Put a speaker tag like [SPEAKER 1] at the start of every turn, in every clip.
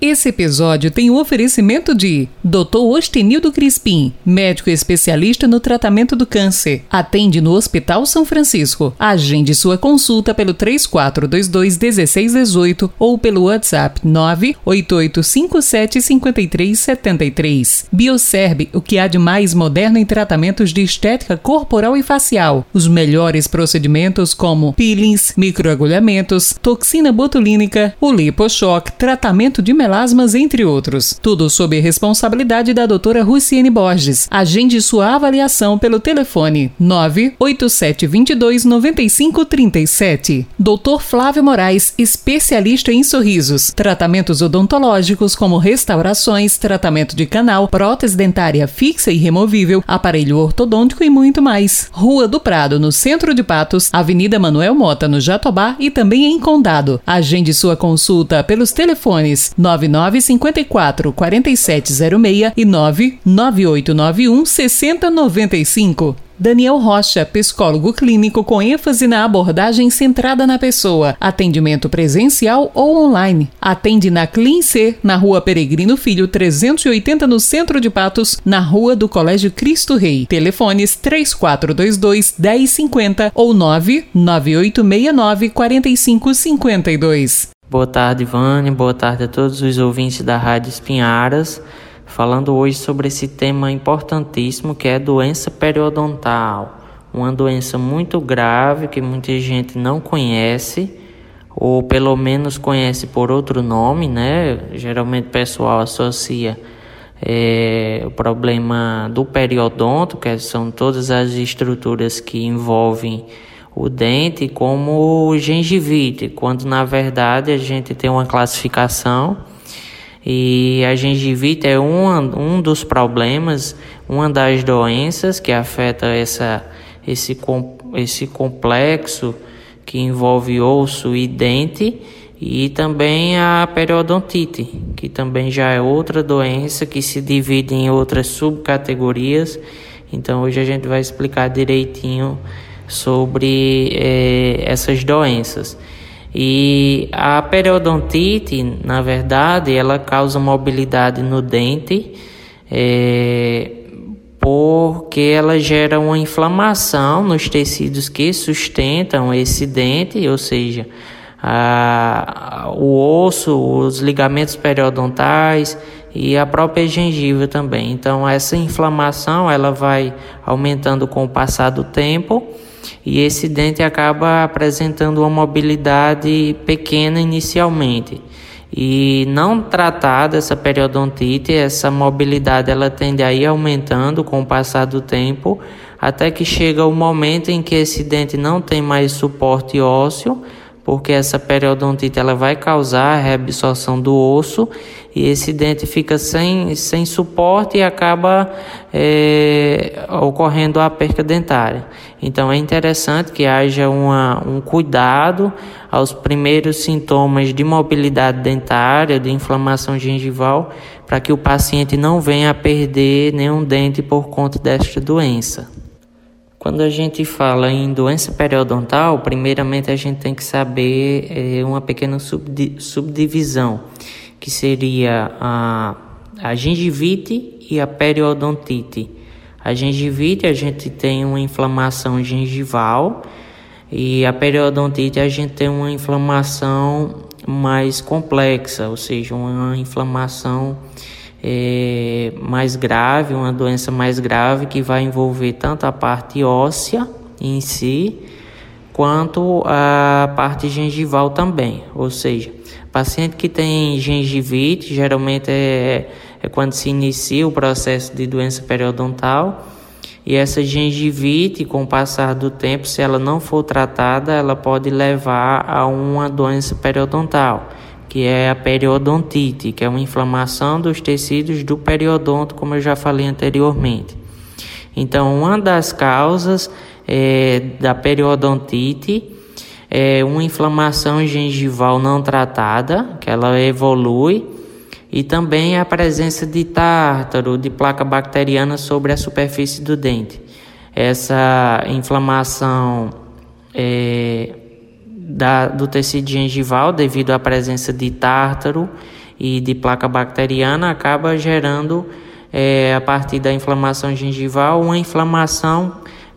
[SPEAKER 1] Esse episódio tem o um oferecimento de Dr. Ostenildo Crispim, médico especialista no tratamento do câncer. Atende no Hospital São Francisco. Agende sua consulta pelo 3422-1618 ou pelo WhatsApp 988575373. Bioserb, o que há de mais moderno em tratamentos de estética corporal e facial. Os melhores procedimentos como peelings, microagulhamentos, toxina botulínica, o liposhock, tratamento de melasmas, entre outros. Tudo sob responsabilidade da doutora Luciene Borges. Agende sua avaliação pelo telefone 98722 9537. Doutor Flávio Moraes, especialista em sorrisos. Tratamentos odontológicos como restaurações, tratamento de canal, prótese dentária fixa e removível, aparelho ortodôntico e muito mais. Rua do Prado, no centro de Patos, Avenida Manuel Mota, no Jatobá e também em Condado. Agende sua consulta pelos telefones 9 9954 4706 e 99891 6095. Daniel Rocha, psicólogo clínico com ênfase na abordagem centrada na pessoa, atendimento presencial ou online. Atende na Clean na Rua Peregrino Filho 380 no centro de Patos, na Rua do Colégio Cristo Rei. Telefones 3422 1050 ou 99869 4552.
[SPEAKER 2] Boa tarde, Vânia. Boa tarde a todos os ouvintes da Rádio Espinharas. Falando hoje sobre esse tema importantíssimo que é doença periodontal. Uma doença muito grave que muita gente não conhece, ou pelo menos conhece por outro nome, né? Geralmente o pessoal associa é, o problema do periodonto, que são todas as estruturas que envolvem o dente como gengivite, quando na verdade a gente tem uma classificação e a gengivite é um, um dos problemas, uma das doenças que afeta essa, esse, esse complexo que envolve osso e dente e também a periodontite, que também já é outra doença que se divide em outras subcategorias. Então hoje a gente vai explicar direitinho sobre é, essas doenças. E a periodontite, na verdade, ela causa mobilidade no dente, é, porque ela gera uma inflamação nos tecidos que sustentam esse dente, ou seja, o osso, os ligamentos periodontais e a própria gengiva também. Então essa inflamação ela vai aumentando com o passar do tempo e esse dente acaba apresentando uma mobilidade pequena inicialmente. E não tratada essa periodontite, essa mobilidade ela tende a ir aumentando com o passar do tempo, até que chega o momento em que esse dente não tem mais suporte ósseo, porque essa periodontite ela vai causar a reabsorção do osso e esse dente fica sem, sem suporte e acaba é, ocorrendo a perca dentária. Então é interessante que haja uma, um cuidado aos primeiros sintomas de mobilidade dentária, de inflamação gengival, para que o paciente não venha a perder nenhum dente por conta desta doença. Quando a gente fala em doença periodontal, primeiramente a gente tem que saber é, uma pequena subdivisão que seria a, a gengivite e a periodontite. A gengivite a gente tem uma inflamação gengival e a periodontite a gente tem uma inflamação mais complexa, ou seja, uma inflamação é, mais grave, uma doença mais grave que vai envolver tanto a parte óssea em si quanto a parte gengival também, ou seja, Paciente que tem gengivite, geralmente é, é quando se inicia o processo de doença periodontal. E essa gengivite, com o passar do tempo, se ela não for tratada, ela pode levar a uma doença periodontal, que é a periodontite, que é uma inflamação dos tecidos do periodonto, como eu já falei anteriormente. Então, uma das causas é, da periodontite é uma inflamação gengival não tratada, que ela evolui, e também a presença de tártaro, de placa bacteriana sobre a superfície do dente. Essa inflamação é, da, do tecido gengival devido à presença de tártaro e de placa bacteriana acaba gerando, é, a partir da inflamação gengival, uma inflamação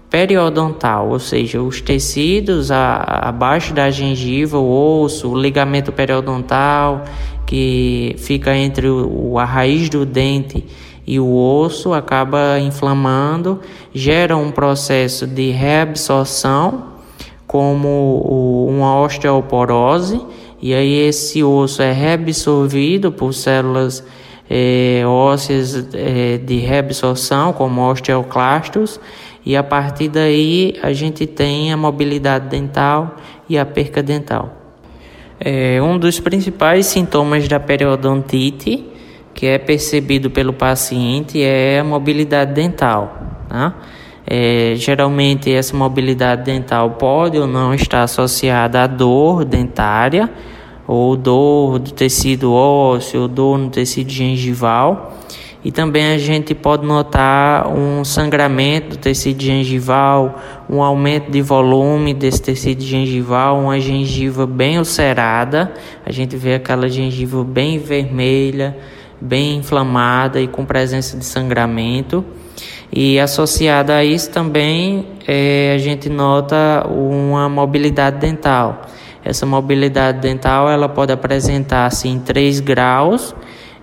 [SPEAKER 2] periodontal, ou seja, os tecidos a, abaixo da gengiva, o osso, o ligamento periodontal que fica entre o, a raiz do dente e o osso acaba inflamando, gera um processo de reabsorção, como uma osteoporose, e aí esse osso é reabsorvido por células é, ósseas é, de reabsorção, como osteoclastos, e a partir daí a gente tem a mobilidade dental e a perca dental. É, um dos principais sintomas da periodontite que é percebido pelo paciente é a mobilidade dental. Tá? É, geralmente essa mobilidade dental pode ou não estar associada à dor dentária ou dor do tecido ósseo, dor no tecido gengival. E também a gente pode notar um sangramento do tecido gengival, um aumento de volume desse tecido gengival, uma gengiva bem ulcerada. A gente vê aquela gengiva bem vermelha, bem inflamada e com presença de sangramento. E associada a isso também é, a gente nota uma mobilidade dental. Essa mobilidade dental ela pode apresentar assim três graus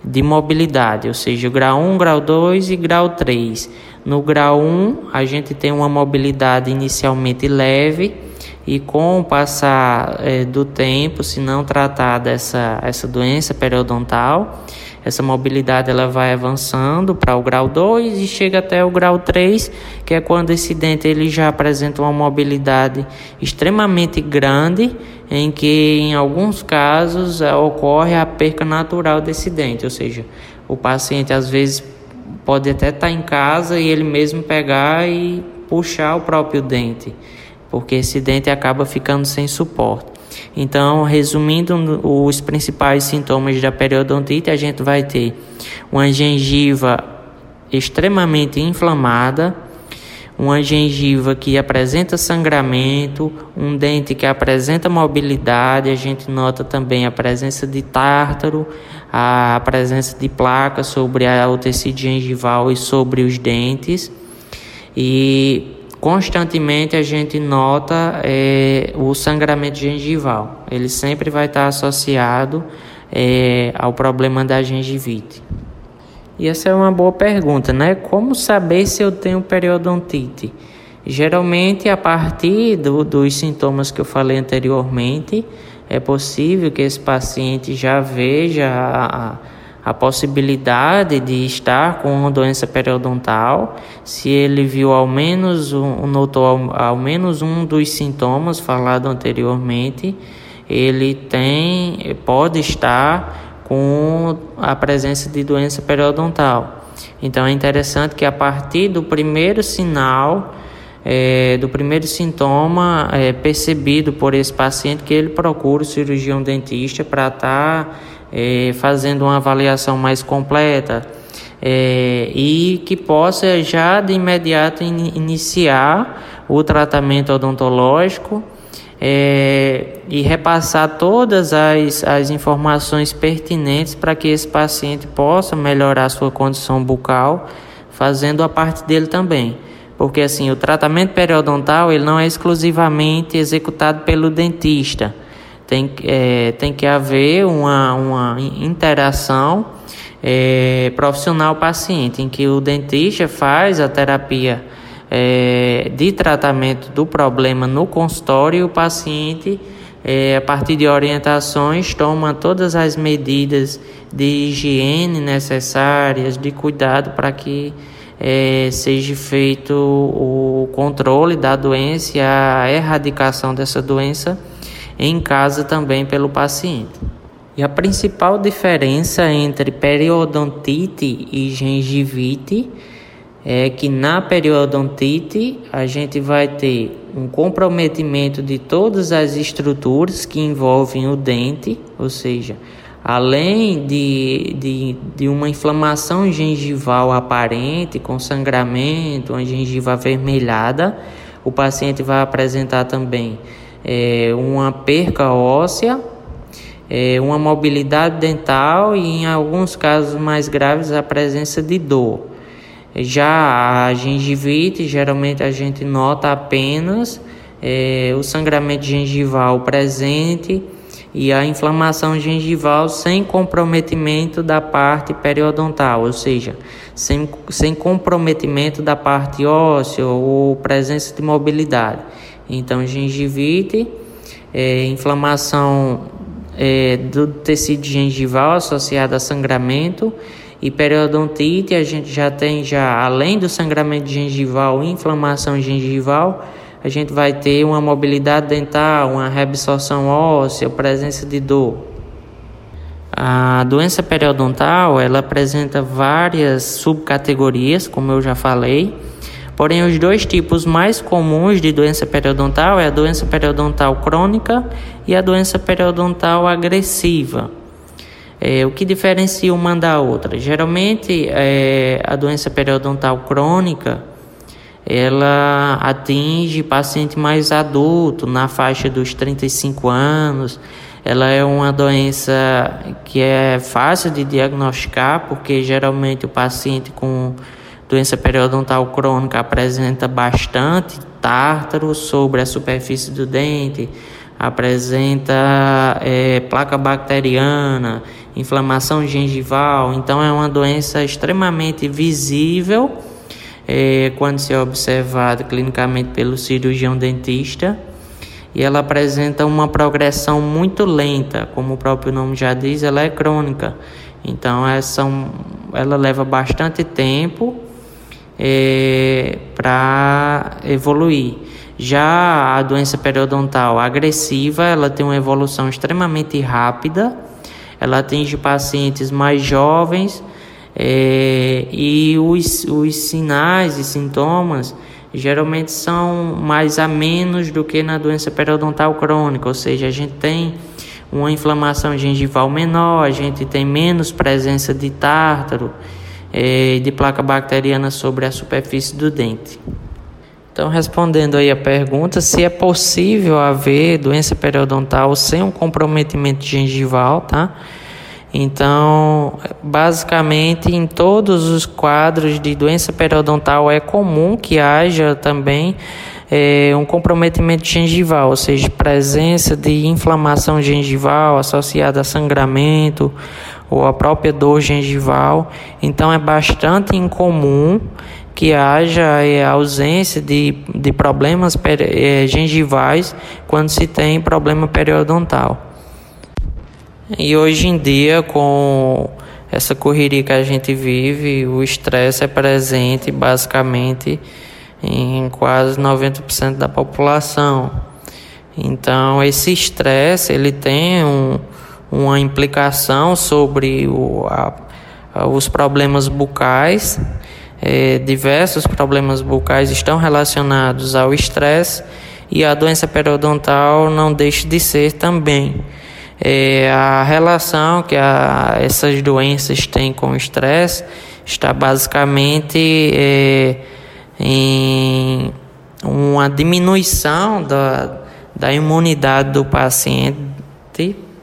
[SPEAKER 2] de mobilidade, ou seja, grau 1, grau 2 e grau 3. No grau 1, a gente tem uma mobilidade inicialmente leve e com o passar é, do tempo, se não tratar dessa essa doença periodontal, essa mobilidade ela vai avançando para o grau 2 e chega até o grau 3, que é quando esse dente ele já apresenta uma mobilidade extremamente grande, em que em alguns casos ocorre a perca natural desse dente, ou seja, o paciente às vezes pode até estar em casa e ele mesmo pegar e puxar o próprio dente, porque esse dente acaba ficando sem suporte. Então, resumindo os principais sintomas da periodontite, a gente vai ter uma gengiva extremamente inflamada, uma gengiva que apresenta sangramento, um dente que apresenta mobilidade, a gente nota também a presença de tártaro, a presença de placas sobre o tecido gengival e sobre os dentes. E constantemente a gente nota é, o sangramento gengival. Ele sempre vai estar associado é, ao problema da gengivite. E essa é uma boa pergunta, né? Como saber se eu tenho periodontite? Geralmente, a partir do, dos sintomas que eu falei anteriormente, é possível que esse paciente já veja a, a possibilidade de estar com uma doença periodontal, se ele viu ao menos um, notou ao, ao menos um dos sintomas falado anteriormente, ele tem pode estar com a presença de doença periodontal. Então é interessante que a partir do primeiro sinal é, do primeiro sintoma é, percebido por esse paciente que ele procura o cirurgião dentista para estar tá é, fazendo uma avaliação mais completa é, e que possa já de imediato in, iniciar o tratamento odontológico é, e repassar todas as, as informações pertinentes para que esse paciente possa melhorar sua condição bucal, fazendo a parte dele também. Porque assim, o tratamento periodontal ele não é exclusivamente executado pelo dentista tem, é, tem que haver uma, uma interação é, profissional-paciente, em que o dentista faz a terapia é, de tratamento do problema no consultório e o paciente, é, a partir de orientações, toma todas as medidas de higiene necessárias, de cuidado para que é, seja feito o controle da doença e a erradicação dessa doença em casa também pelo paciente. E a principal diferença entre periodontite e gengivite é que na periodontite a gente vai ter um comprometimento de todas as estruturas que envolvem o dente, ou seja, além de, de, de uma inflamação gengival aparente, com sangramento, uma gengiva avermelhada, o paciente vai apresentar também é, uma perca óssea, é, uma mobilidade dental e, em alguns casos mais graves, a presença de dor. Já a gengivite, geralmente a gente nota apenas é, o sangramento gengival presente e a inflamação gengival sem comprometimento da parte periodontal, ou seja, sem, sem comprometimento da parte óssea ou presença de mobilidade. Então, gengivite, é, inflamação é, do tecido gengival associada a sangramento e periodontite, a gente já tem já além do sangramento gengival, inflamação gengival, a gente vai ter uma mobilidade dental, uma reabsorção óssea, presença de dor. A doença periodontal, ela apresenta várias subcategorias, como eu já falei. Porém, os dois tipos mais comuns de doença periodontal é a doença periodontal crônica e a doença periodontal agressiva. É, o que diferencia uma da outra? Geralmente, é, a doença periodontal crônica ela atinge paciente mais adulto, na faixa dos 35 anos. Ela é uma doença que é fácil de diagnosticar, porque geralmente o paciente com doença periodontal crônica apresenta bastante tártaro sobre a superfície do dente, apresenta é, placa bacteriana, inflamação gengival. Então, é uma doença extremamente visível é, quando se é observada clinicamente pelo cirurgião dentista. E ela apresenta uma progressão muito lenta, como o próprio nome já diz, ela é crônica. Então, essa, ela leva bastante tempo é, para evoluir. Já a doença periodontal agressiva, ela tem uma evolução extremamente rápida, ela atinge pacientes mais jovens é, e os, os sinais e sintomas geralmente são mais a menos do que na doença periodontal crônica, ou seja, a gente tem uma inflamação gengival menor, a gente tem menos presença de tártaro, é, de placa bacteriana sobre a superfície do dente. Então, respondendo aí a pergunta, se é possível haver doença periodontal sem um comprometimento gengival, tá? Então, basicamente, em todos os quadros de doença periodontal é comum que haja também é, um comprometimento gengival, ou seja, presença de inflamação gengival associada a sangramento ou a própria dor gengival. Então, é bastante incomum que haja é, ausência de, de problemas é, gengivais quando se tem problema periodontal. E hoje em dia, com essa correria que a gente vive, o estresse é presente basicamente em quase 90% da população. Então, esse estresse ele tem um, uma implicação sobre o, a, os problemas bucais. É, diversos problemas bucais estão relacionados ao estresse e a doença periodontal não deixa de ser também. É, a relação que a, essas doenças têm com o estresse está basicamente é, em uma diminuição da, da imunidade do paciente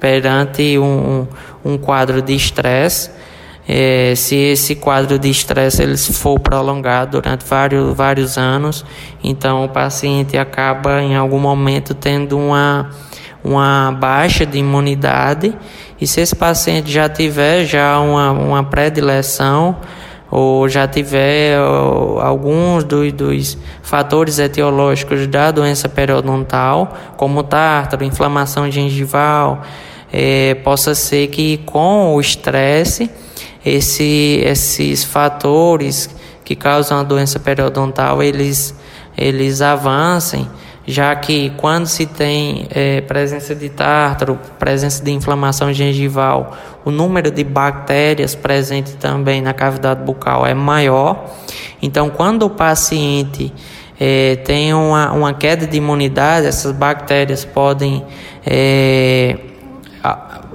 [SPEAKER 2] perante um, um quadro de estresse. É, se esse quadro de estresse ele for prolongado durante vários, vários anos, então o paciente acaba em algum momento tendo uma uma baixa de imunidade e se esse paciente já tiver já uma, uma predileção ou já tiver alguns dos, dos fatores etiológicos da doença periodontal, como tártaro, inflamação gengival, é, possa ser que com o estresse esse, esses fatores que causam a doença periodontal eles, eles avancem já que quando se tem é, presença de tártaro, presença de inflamação gengival, o número de bactérias presente também na cavidade bucal é maior. Então, quando o paciente é, tem uma, uma queda de imunidade, essas bactérias podem é,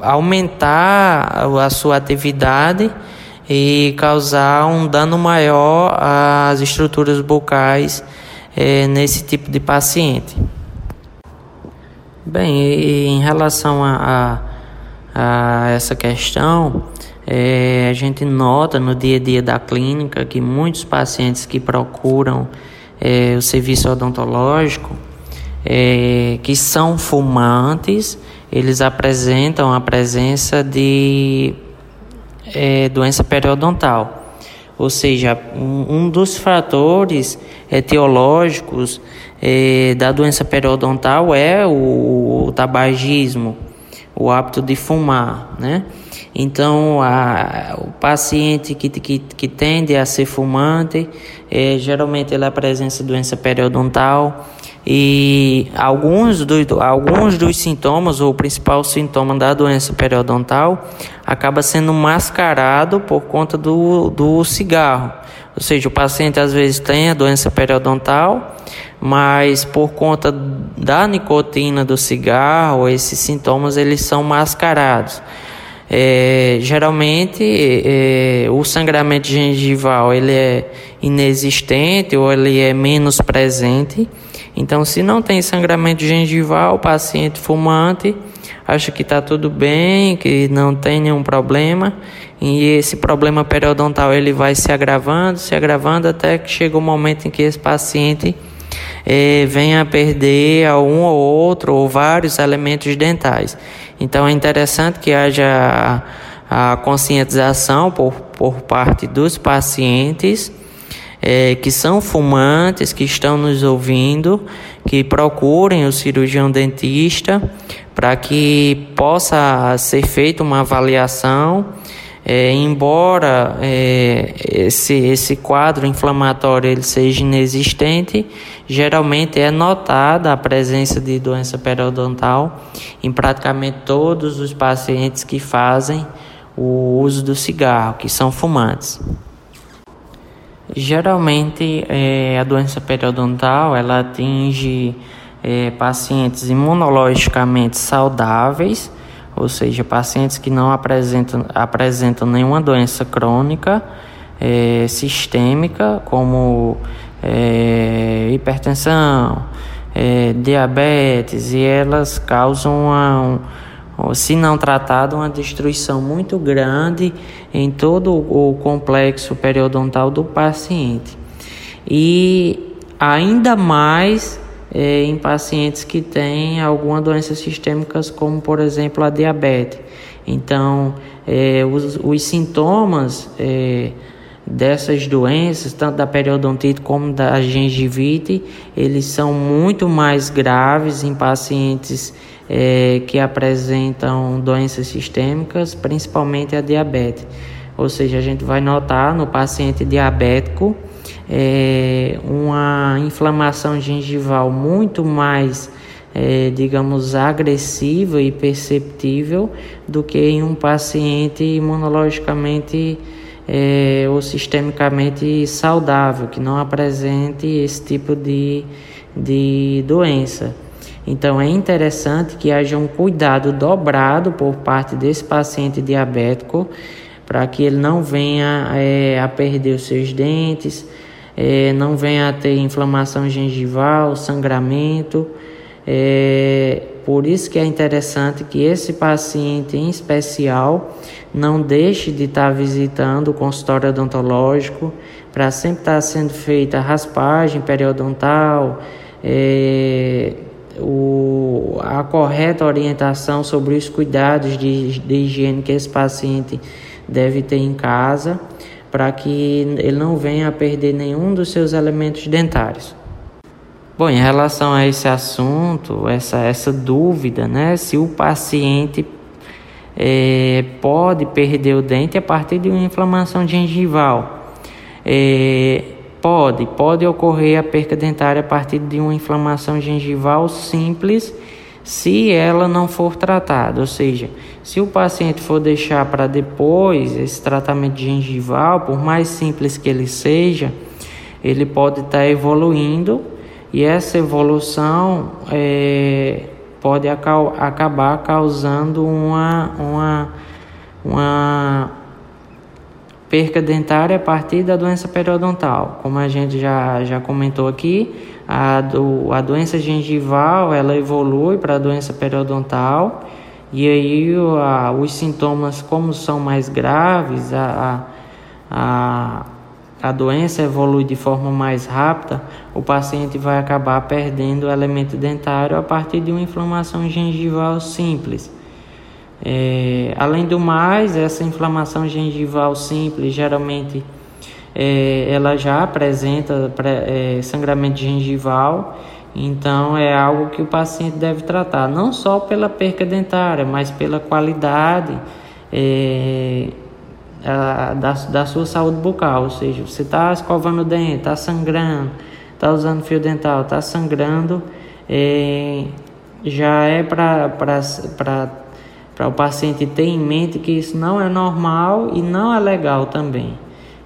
[SPEAKER 2] aumentar a sua atividade e causar um dano maior às estruturas bucais é, nesse tipo de paciente. Bem, em relação a, a essa questão, é, a gente nota no dia a dia da clínica que muitos pacientes que procuram é, o serviço odontológico, é, que são fumantes, eles apresentam a presença de é, doença periodontal. Ou seja, um, um dos fatores etiológicos é, da doença periodontal é o, o tabagismo, o hábito de fumar, né? Então, a, o paciente que, que, que tende a ser fumante, é, geralmente ele apresenta doença periodontal e alguns, do, alguns dos sintomas, ou o principal sintoma da doença periodontal, acaba sendo mascarado por conta do, do cigarro. Ou seja, o paciente às vezes tem a doença periodontal, mas por conta da nicotina do cigarro, esses sintomas eles são mascarados. É, geralmente é, o sangramento gengival ele é inexistente ou ele é menos presente. Então, se não tem sangramento gengival, o paciente fumante acha que está tudo bem, que não tem nenhum problema, e esse problema periodontal ele vai se agravando, se agravando até que chega o momento em que esse paciente é, venha a perder um ou outro ou vários elementos dentais. Então é interessante que haja a, conscientização por, por parte dos pacientes é, que são fumantes, que estão nos ouvindo, que procurem o cirurgião dentista para que possa ser feita uma avaliação. É, embora é, esse, esse quadro inflamatório ele seja inexistente, geralmente é notada a presença de doença periodontal em praticamente todos os pacientes que fazem o uso do cigarro, que são fumantes. Geralmente é, a doença periodontal ela atinge é, pacientes imunologicamente saudáveis, ou seja, pacientes que não apresentam, apresentam nenhuma doença crônica é, sistêmica, como é, hipertensão, é, diabetes, e elas causam, uma, um, se não tratado, uma destruição muito grande em todo o complexo periodontal do paciente. E ainda mais é, em pacientes que têm alguma doença sistêmica, como por exemplo a diabetes. Então, é, os, os sintomas é, dessas doenças, tanto da periodontite como da gengivite, eles são muito mais graves em pacientes é, que apresentam doenças sistêmicas, principalmente a diabetes. Ou seja, a gente vai notar no paciente diabético é, uma inflamação gengival muito mais, é, digamos, agressiva e perceptível do que em um paciente imunologicamente é, ou sistemicamente saudável, que não apresente esse tipo de, de doença. Então é interessante que haja um cuidado dobrado por parte desse paciente diabético para que ele não venha é, a perder os seus dentes, é, não venha a ter inflamação gengival, sangramento. É, por isso que é interessante que esse paciente em especial não deixe de estar visitando o consultório odontológico para sempre estar sendo feita raspagem periodontal, é, o, a correta orientação sobre os cuidados de, de higiene que esse paciente deve ter em casa para que ele não venha a perder nenhum dos seus elementos dentários. Bom, em relação a esse assunto, essa, essa dúvida, né, se o paciente é, pode perder o dente a partir de uma inflamação gengival. É, pode, pode ocorrer a perca dentária a partir de uma inflamação gengival simples, se ela não for tratada. Ou seja, se o paciente for deixar para depois esse tratamento gengival, por mais simples que ele seja, ele pode estar tá evoluindo e essa evolução é, pode acabar causando uma, uma, uma perca dentária a partir da doença periodontal. Como a gente já, já comentou aqui, a, do, a doença gengival ela evolui para a doença periodontal E aí a, os sintomas, como são mais graves, a, a, a doença evolui de forma mais rápida, o paciente vai acabar perdendo o elemento dentário a partir de uma inflamação gengival simples. É, além do mais, essa inflamação gengival simples geralmente é, ela já apresenta é, sangramento gengival, então é algo que o paciente deve tratar, não só pela perca dentária, mas pela qualidade é, a, da, da sua saúde bucal, ou seja, você está escovando o dente, está sangrando, está usando fio dental, está sangrando, é, já é para para o paciente ter em mente que isso não é normal e não é legal também.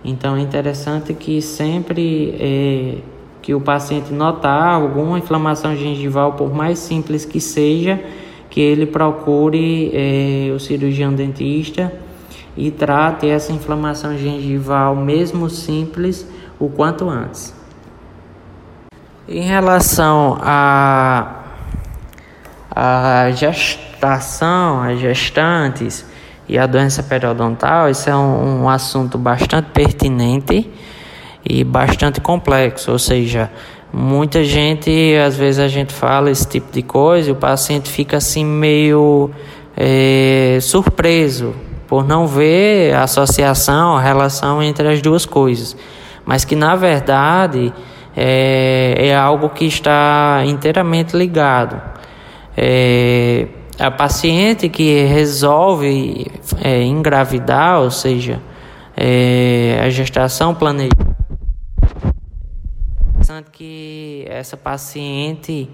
[SPEAKER 2] Então é interessante que sempre é, que o paciente notar alguma inflamação gengival, por mais simples que seja, que ele procure é, o cirurgião dentista e trate essa inflamação gengival, mesmo simples, o quanto antes. Em relação a, a gestão gestação, as gestantes e a doença periodontal, isso é um, um assunto bastante pertinente e bastante complexo, ou seja, muita gente, às vezes a gente fala esse tipo de coisa e o paciente fica assim meio é, surpreso por não ver a associação, a relação entre as duas coisas, mas que na verdade é, é algo que está inteiramente ligado. É, a paciente que resolve é, engravidar, ou seja, é, a gestação planejada, interessante que essa paciente,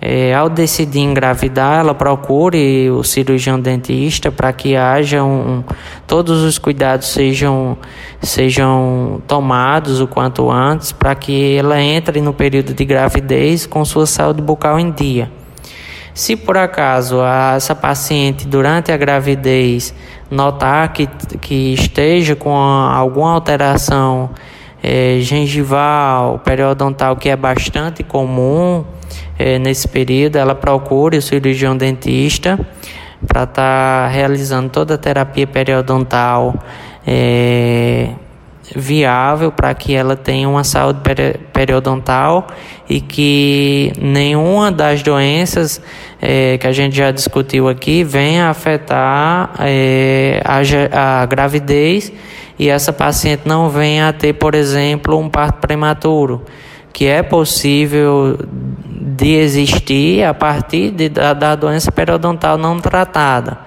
[SPEAKER 2] é, ao decidir engravidar, ela procure o cirurgião dentista para que haja um, todos os cuidados sejam, sejam tomados o quanto antes, para que ela entre no período de gravidez com sua saúde bucal em dia. Se por acaso essa paciente durante a gravidez notar que, que esteja com alguma alteração é, gengival, periodontal, que é bastante comum é, nesse período, ela procure o cirurgião dentista para estar tá realizando toda a terapia periodontal. É, viável para que ela tenha uma saúde periodontal e que nenhuma das doenças é, que a gente já discutiu aqui venha afetar é, a, a gravidez e essa paciente não venha a ter, por exemplo, um parto prematuro, que é possível de existir a partir de, da, da doença periodontal não tratada.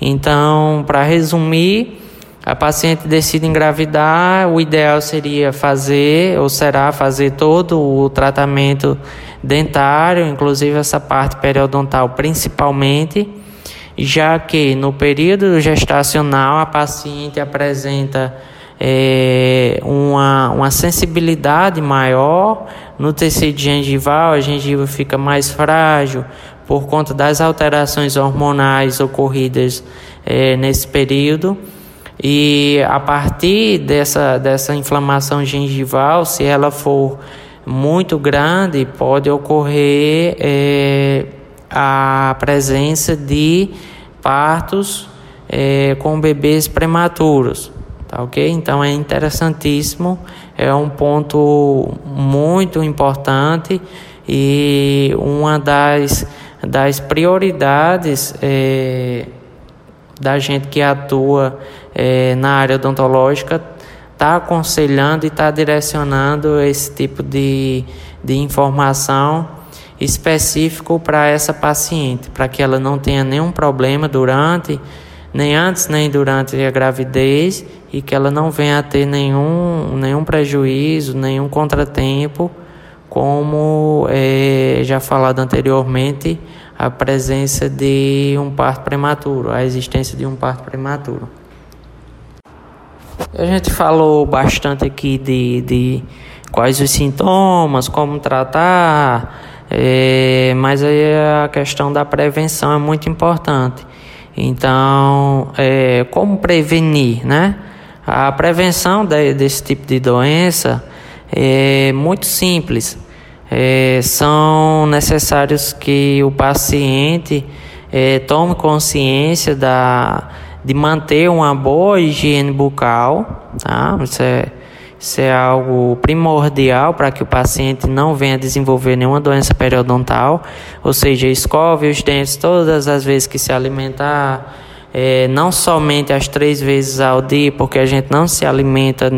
[SPEAKER 2] Então, para resumir, a paciente decide engravidar, o ideal seria fazer, ou será fazer todo o tratamento dentário, inclusive essa parte periodontal principalmente, já que no período gestacional a paciente apresenta é, uma, uma sensibilidade maior no tecido gengival, a gengiva fica mais frágil por conta das alterações hormonais ocorridas é, nesse período. E a partir dessa, dessa inflamação gengival, se ela for muito grande, pode ocorrer é, a presença de partos é, com bebês prematuros. Tá ok? Então é interessantíssimo, é um ponto muito importante e uma das, das prioridades é, da gente que atua é, na área odontológica está aconselhando e está direcionando esse tipo de, de informação específico para essa paciente, para que ela não tenha nenhum problema durante, nem antes nem durante a gravidez e que ela não venha a ter nenhum, nenhum prejuízo, nenhum contratempo, como é, já falado anteriormente, a presença de um parto prematuro, a existência de um parto prematuro. A gente falou bastante aqui de, de quais os sintomas, como tratar, é, mas aí a questão da prevenção é muito importante. Então, é, como prevenir, né? A prevenção de, desse tipo de doença é muito simples. É, são necessários que o paciente é, tome consciência da, de manter uma boa higiene bucal, tá? Isso é, isso é algo primordial para que o paciente não venha desenvolver nenhuma doença periodontal, ou seja, escove os dentes todas as vezes que se alimentar, é, não somente as três vezes ao dia, porque a gente não se alimenta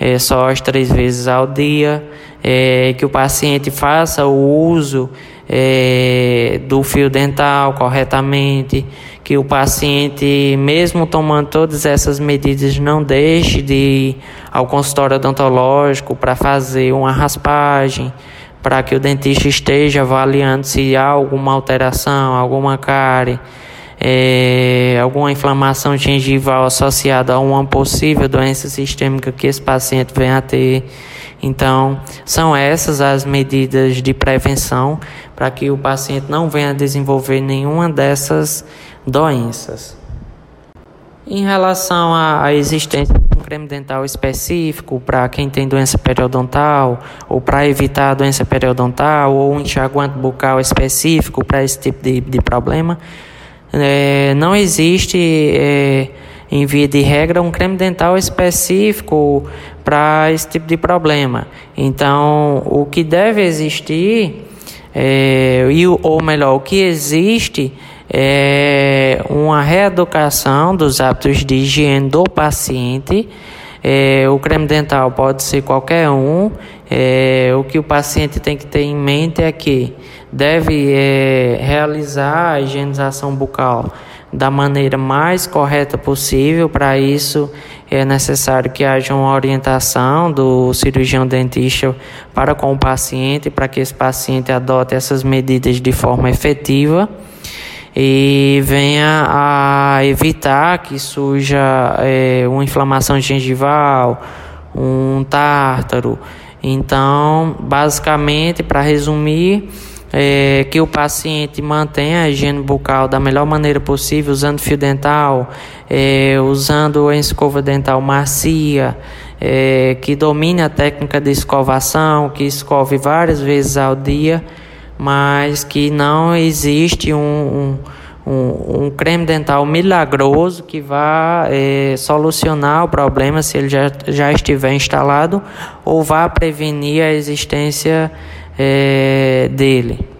[SPEAKER 2] é, só as três vezes ao dia, é, que o paciente faça o uso é, do fio dental corretamente, que o paciente, mesmo tomando todas essas medidas, não deixe de ir ao consultório odontológico para fazer uma raspagem, para que o dentista esteja avaliando se há alguma alteração, alguma cárie é, alguma inflamação gengival associada a uma possível doença sistêmica que esse paciente venha a ter. Então, são essas as medidas de prevenção para que o paciente não venha desenvolver nenhuma dessas doenças. Em relação à existência de um creme dental específico para quem tem doença periodontal, ou para evitar a doença periodontal, ou um enxaguante bucal específico para esse tipo de, de problema, é, não existe, é, em via de regra, um creme dental específico para esse tipo de problema. Então, o que deve existir, é, e, ou melhor, o que existe é uma reeducação dos hábitos de higiene do paciente. É, o creme dental pode ser qualquer um. É, o que o paciente tem que ter em mente é que deve é, realizar a higienização bucal da maneira mais correta possível. Para isso, é necessário que haja uma orientação do cirurgião dentista para com o paciente, para que esse paciente adote essas medidas de forma efetiva e venha a evitar que surja é, uma inflamação gengival, um tártaro. Então, basicamente, para resumir, é, que o paciente mantenha a higiene bucal da melhor maneira possível, usando fio dental, é, usando a escova dental macia, é, que domine a técnica de escovação, que escove várias vezes ao dia, mas que não existe um, um, um, creme dental milagroso que vá é, solucionar o problema se ele já, já estiver instalado ou vá prevenir a existência é, dele.